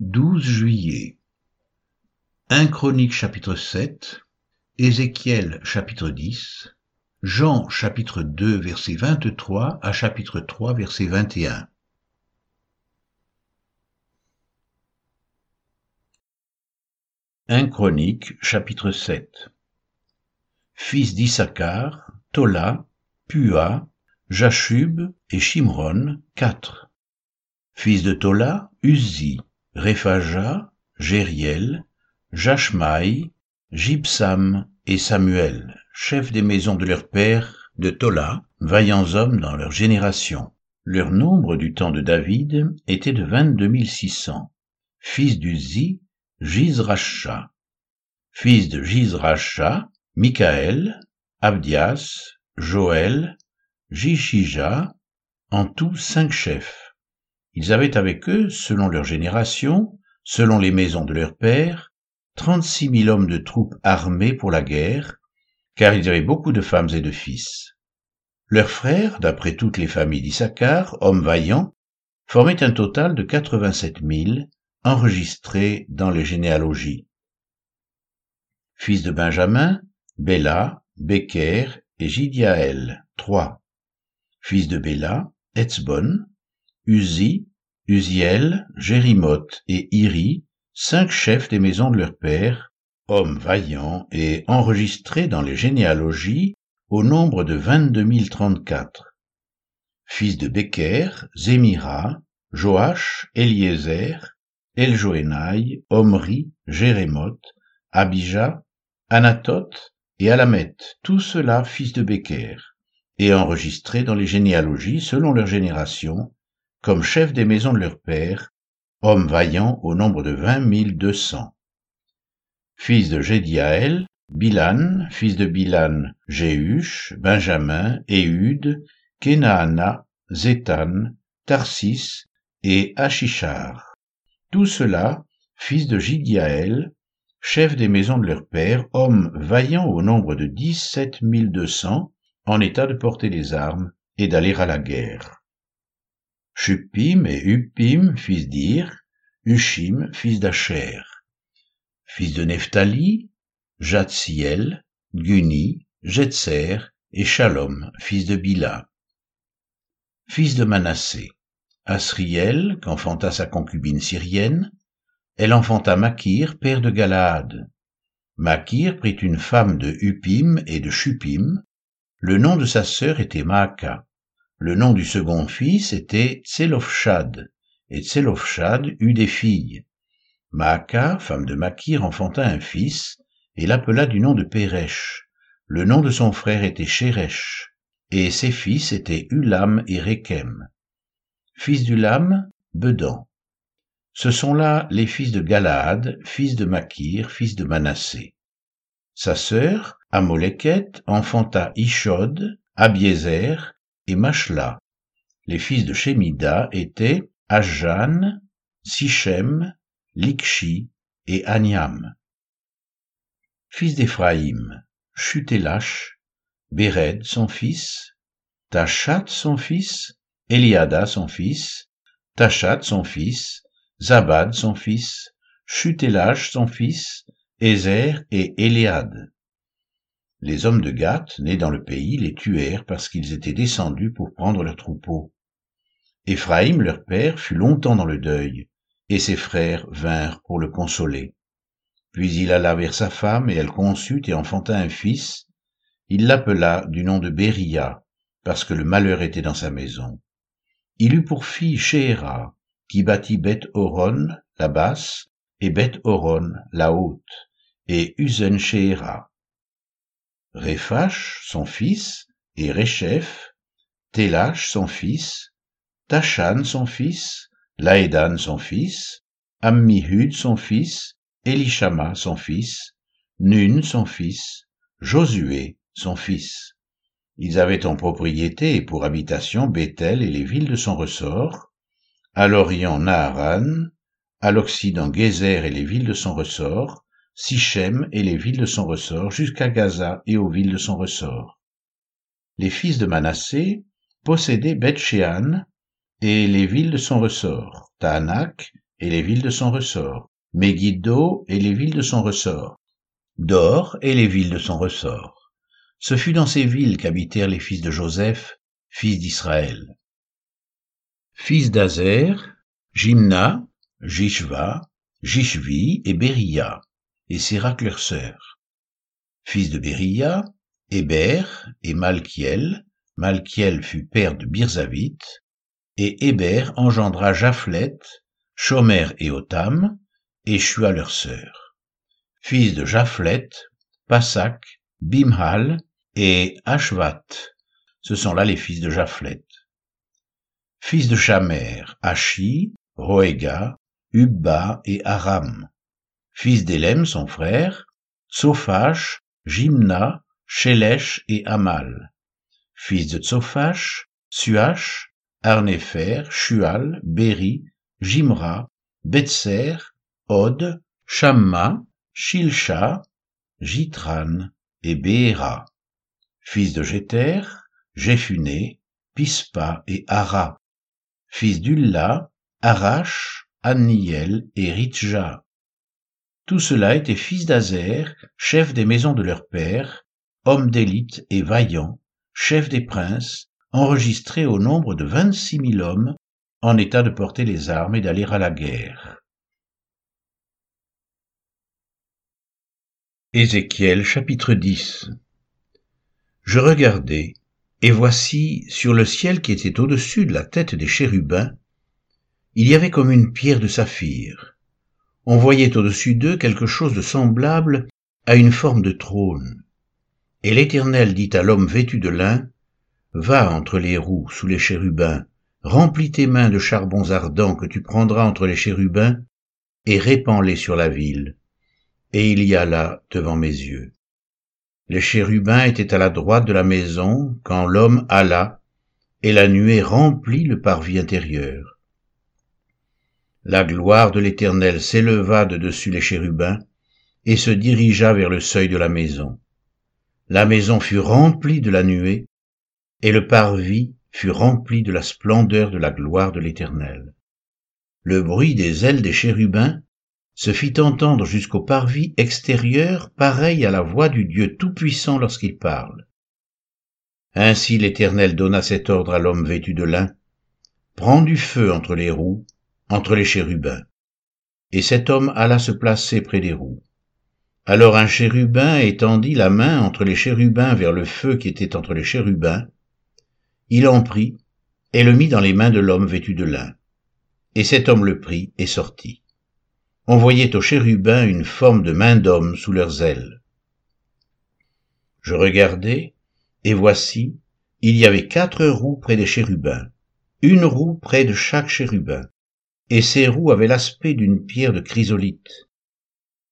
12 juillet. 1 Chronique chapitre 7, Ézéchiel chapitre 10, Jean chapitre 2 verset 23 à chapitre 3 verset 21. Un Chronique chapitre 7 Fils d'Issachar, Tola, Pua, Jachub et Shimron, quatre. Fils de Tola, Uzi, Réphaja, Jériel, Jachmaï, Jibsam et Samuel, chefs des maisons de leur père, de Tola, vaillants hommes dans leur génération. Leur nombre du temps de David était de vingt-deux six cents. Fils d'Uzi, Jizracha. Fils de Jizracha, Michaël, Abdias, Joël, Jishija, en tout cinq chefs. Ils avaient avec eux, selon leur génération, selon les maisons de leurs pères, trente-six mille hommes de troupes armés pour la guerre, car ils avaient beaucoup de femmes et de fils. Leurs frères, d'après toutes les familles d'Issachar, hommes vaillants, formaient un total de quatre-vingt-sept mille, enregistrés dans les généalogies. Fils de Benjamin, Béla, Becker et Gidiaël, trois. Fils de Béla, Etzbon, Uzi, Uziel, Jérimoth et Iri, cinq chefs des maisons de leur père, hommes vaillants et enregistrés dans les généalogies au nombre de vingt-deux mille trente-quatre. Fils de Becker, Zémira, Joach, Eliezer, Eljoénaï, Omri, Jérémoth, Abijah, Anatoth et Alamet, tous ceux-là fils de Becker, et enregistrés dans les généalogies selon leur génération, comme chefs des maisons de leur père, hommes vaillants au nombre de vingt mille deux cents. Fils de Jédiaël, Bilan, fils de Bilan, Jéhush, Benjamin, Éhud, Kenaana, Zétan, Tarsis et Achishar. Tous ceux-là, fils de Jidiaël, chefs des maisons de leur père, hommes vaillants au nombre de dix-sept mille deux cents, en état de porter les armes et d'aller à la guerre. Shupim et Upim, fils d'Ir, Ushim, fils d'Acher, fils de Nephtali, Jatsiel, Guni, Jetser et Shalom, fils de Bila. Fils de Manassé, Asriel, qu'enfanta sa concubine syrienne, elle enfanta Makir, père de Galaad. Makir prit une femme de Upim et de Shupim. Le nom de sa sœur était Maaka. Le nom du second fils était Tselofshad, et Tselofshad eut des filles. Maaka, femme de Makir, enfanta un fils, et l'appela du nom de Péresh. Le nom de son frère était Sheresh, et ses fils étaient Ulam et Rekem. Fils d'Ulam, Bedan. Ce sont là les fils de Galaad, fils de Makir, fils de Manassé. Sa sœur, Amoleket, enfanta Ishod, Abiezer et Mashla. Les fils de Shemida étaient Ajan, Sichem, Likshi et Aniam. Fils d'Éphraïm, Chutelash, Béred son fils, Tachat son fils, Eliada son fils, Tachat son fils, Zabad son fils, Chutelash son fils, Ézer et Éléade. Les hommes de Gath, nés dans le pays, les tuèrent parce qu'ils étaient descendus pour prendre leurs troupeaux. Éphraïm, leur père, fut longtemps dans le deuil, et ses frères vinrent pour le consoler. Puis il alla vers sa femme, et elle conçut et enfanta un fils. Il l'appela du nom de Béria, parce que le malheur était dans sa maison. Il eut pour fille Shéhéra, qui bâtit Beth Horon, la basse, et Beth Horon, la haute, et Uzen Shéhéra. Réphash, son fils, et Réchef, Télash, son fils, Tachan, son fils, Laédan, son fils, Ammihud, son fils, Elishama, son fils, Nun, son fils, Josué, son fils. Ils avaient en propriété et pour habitation Bethel et les villes de son ressort, à l'orient Naharan, à l'occident Gézer et les villes de son ressort, Sichem et les villes de son ressort, jusqu'à Gaza et aux villes de son ressort. Les fils de Manassé possédaient Beth-Shean et les villes de son ressort, Taanak et les villes de son ressort, Megiddo et les villes de son ressort, Dor et les villes de son ressort. Ce fut dans ces villes qu'habitèrent les fils de Joseph, fils d'Israël. Fils d'Azer, Jimna, Jishva, Jishvi et Beria, et Sérac leur sœur. Fils de Beria, Héber et Malkiel, Malkiel fut père de Birzavit, et Héber engendra Japhlet, Shomer et Otam, et Shua leur sœur. Fils de Japhlet, Pasak, Bimhal et Ashvat. Ce sont là les fils de Japhlet. Fils de Shamer, Ashi, Roega, Ubba et Aram. Fils d'Élem, son frère, Tsophash, Jimna, Shelesh et Amal. Fils de Tsophash, Suach, Arnefer, Shual, Beri, Jimra, Betser, Od, Shamma, Shilsha, Jitran et Béhéra. Fils de Jéter, Jéphuné, Pispa et Ara. Fils d'Ulla, Arash, Anniel et Ritja. Tout cela était fils d'Azer, chef des maisons de leur père, homme d'élite et vaillant, chef des princes, enregistré au nombre de vingt-six mille hommes en état de porter les armes et d'aller à la guerre. Ézéchiel chapitre 10 Je regardai, et voici, sur le ciel qui était au-dessus de la tête des chérubins, il y avait comme une pierre de saphir. On voyait au-dessus d'eux quelque chose de semblable à une forme de trône. Et l'Éternel dit à l'homme vêtu de lin, Va entre les roues sous les chérubins, remplis tes mains de charbons ardents que tu prendras entre les chérubins, et répands-les sur la ville et il y a là devant mes yeux. Les chérubins étaient à la droite de la maison quand l'homme alla, et la nuée remplit le parvis intérieur. La gloire de l'Éternel s'éleva de dessus les chérubins, et se dirigea vers le seuil de la maison. La maison fut remplie de la nuée, et le parvis fut rempli de la splendeur de la gloire de l'Éternel. Le bruit des ailes des chérubins se fit entendre jusqu'au parvis extérieur pareil à la voix du Dieu Tout-Puissant lorsqu'il parle. Ainsi l'Éternel donna cet ordre à l'homme vêtu de lin, Prends du feu entre les roues, entre les chérubins. Et cet homme alla se placer près des roues. Alors un chérubin étendit la main entre les chérubins vers le feu qui était entre les chérubins. Il en prit et le mit dans les mains de l'homme vêtu de lin. Et cet homme le prit et sortit on voyait aux chérubins une forme de main d'homme sous leurs ailes. Je regardai, et voici, il y avait quatre roues près des chérubins, une roue près de chaque chérubin, et ces roues avaient l'aspect d'une pierre de chrysolite.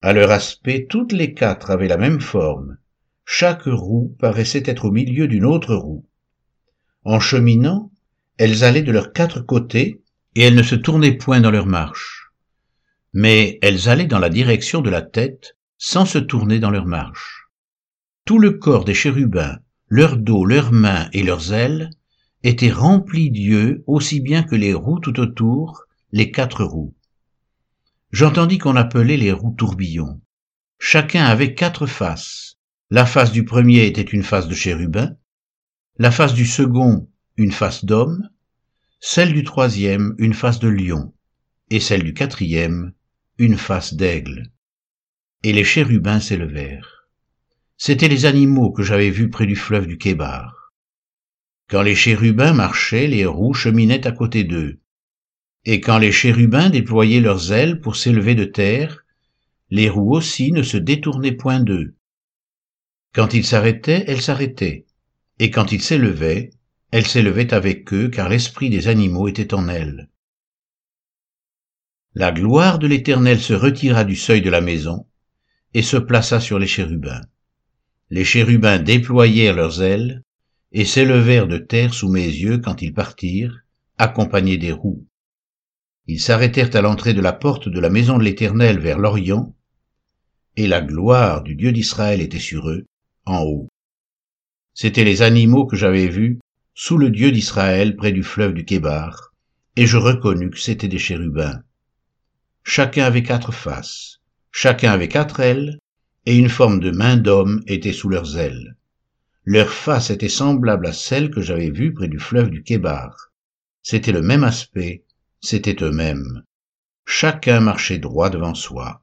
À leur aspect, toutes les quatre avaient la même forme. Chaque roue paraissait être au milieu d'une autre roue. En cheminant, elles allaient de leurs quatre côtés, et elles ne se tournaient point dans leur marche mais elles allaient dans la direction de la tête sans se tourner dans leur marche. Tout le corps des chérubins, leur dos, leurs mains et leurs ailes était rempli d'yeux aussi bien que les roues tout autour, les quatre roues. J'entendis qu'on appelait les roues tourbillons. Chacun avait quatre faces. La face du premier était une face de chérubin, la face du second une face d'homme, celle du troisième une face de lion, et celle du quatrième une face d'aigle. Et les chérubins s'élevèrent. C'étaient les animaux que j'avais vus près du fleuve du Kébar. Quand les chérubins marchaient, les roues cheminaient à côté d'eux. Et quand les chérubins déployaient leurs ailes pour s'élever de terre, les roues aussi ne se détournaient point d'eux. Quand ils s'arrêtaient, elles s'arrêtaient. Et quand ils s'élevaient, elles s'élevaient avec eux, car l'esprit des animaux était en elles. La gloire de l'Éternel se retira du seuil de la maison et se plaça sur les chérubins. Les chérubins déployèrent leurs ailes et s'élevèrent de terre sous mes yeux quand ils partirent, accompagnés des roues. Ils s'arrêtèrent à l'entrée de la porte de la maison de l'Éternel vers l'Orient, et la gloire du Dieu d'Israël était sur eux, en haut. C'étaient les animaux que j'avais vus sous le Dieu d'Israël près du fleuve du Kébar, et je reconnus que c'étaient des chérubins. chacun avait quatre faces, chacun avait quatre ailes, et une forme de main d'homme était sous leurs ailes. Leur face était semblable à celle que j'avais vue près du fleuve du Kébar. C'était le même aspect, c'était eux-mêmes. Chacun marchait droit devant soi.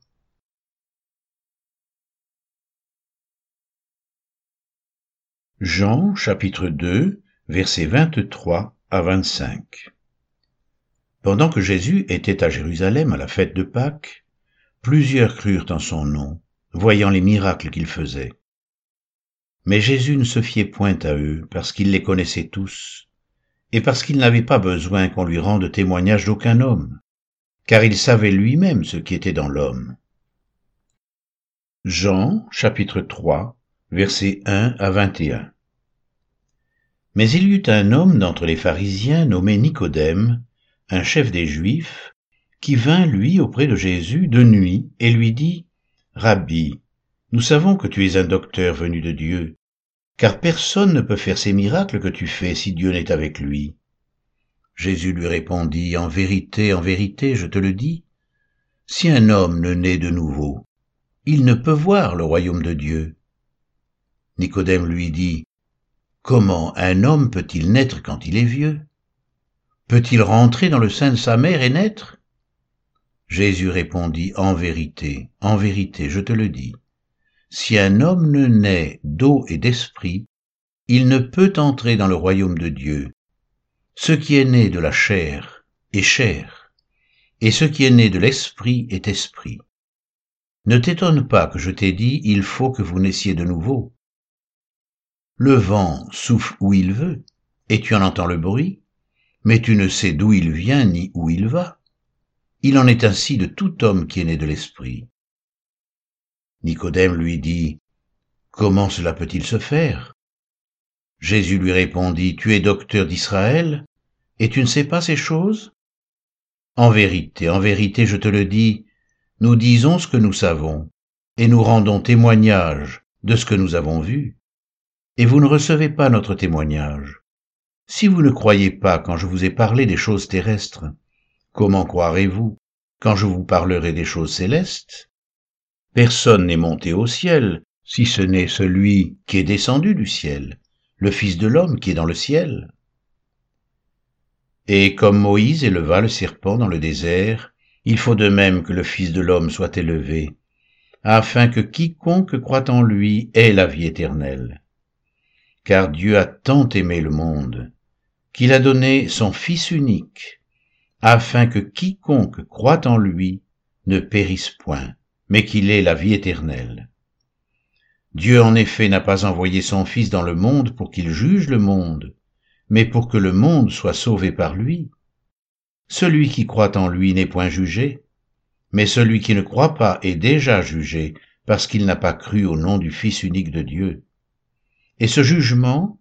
Jean chapitre 2 versets 23 à 25 Pendant que Jésus était à Jérusalem à la fête de Pâques, plusieurs crurent en son nom, voyant les miracles qu'il faisait. Mais Jésus ne se fiait point à eux, parce qu'il les connaissait tous, et parce qu'il n'avait pas besoin qu'on lui rende témoignage d'aucun homme, car il savait lui-même ce qui était dans l'homme. Jean chapitre 3 versets 1 à 21 Mais il y eut un homme d'entre les pharisiens nommé Nicodème, un chef des Juifs, qui vint lui auprès de Jésus de nuit et lui dit, Rabbi, nous savons que tu es un docteur venu de Dieu, car personne ne peut faire ces miracles que tu fais si Dieu n'est avec lui. Jésus lui répondit, En vérité, en vérité, je te le dis, si un homme ne naît de nouveau, il ne peut voir le royaume de Dieu. Nicodème lui dit, Comment un homme peut-il naître quand il est vieux? Peut-il rentrer dans le sein de sa mère et naître? Jésus répondit, En vérité, en vérité, je te le dis, si un homme ne naît d'eau et d'esprit, il ne peut entrer dans le royaume de Dieu. Ce qui est né de la chair est chair, et ce qui est né de l'esprit est esprit. Ne t'étonne pas que je t'ai dit, il faut que vous naissiez de nouveau. Le vent souffle où il veut, et tu en entends le bruit, mais tu ne sais d'où il vient ni où il va. Il en est ainsi de tout homme qui est né de l'esprit. Nicodème lui dit, Comment cela peut-il se faire? Jésus lui répondit, Tu es docteur d'Israël, et tu ne sais pas ces choses? En vérité, en vérité, je te le dis, nous disons ce que nous savons, et nous rendons témoignage de ce que nous avons vu, et vous ne recevez pas notre témoignage. Si vous ne croyez pas quand je vous ai parlé des choses terrestres, comment croirez-vous quand je vous parlerai des choses célestes? Personne n'est monté au ciel, si ce n'est celui qui est descendu du ciel, le Fils de l'homme qui est dans le ciel. Et comme Moïse éleva le serpent dans le désert, il faut de même que le Fils de l'homme soit élevé, afin que quiconque croit en lui ait la vie éternelle. Car Dieu a tant aimé le monde, qu'il a donné son Fils unique, afin que quiconque croit en lui ne périsse point, mais qu'il ait la vie éternelle. Dieu en effet n'a pas envoyé son Fils dans le monde pour qu'il juge le monde, mais pour que le monde soit sauvé par lui. Celui qui croit en lui n'est point jugé, mais celui qui ne croit pas est déjà jugé parce qu'il n'a pas cru au nom du Fils unique de Dieu. Et ce jugement,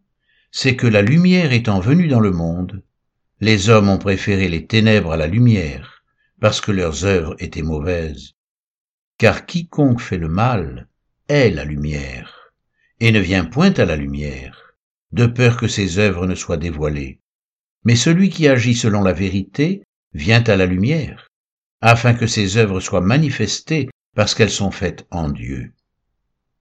c'est que la lumière étant venue dans le monde, les hommes ont préféré les ténèbres à la lumière, parce que leurs œuvres étaient mauvaises car quiconque fait le mal est la lumière, et ne vient point à la lumière, de peur que ses œuvres ne soient dévoilées. Mais celui qui agit selon la vérité vient à la lumière, afin que ses œuvres soient manifestées parce qu'elles sont faites en Dieu.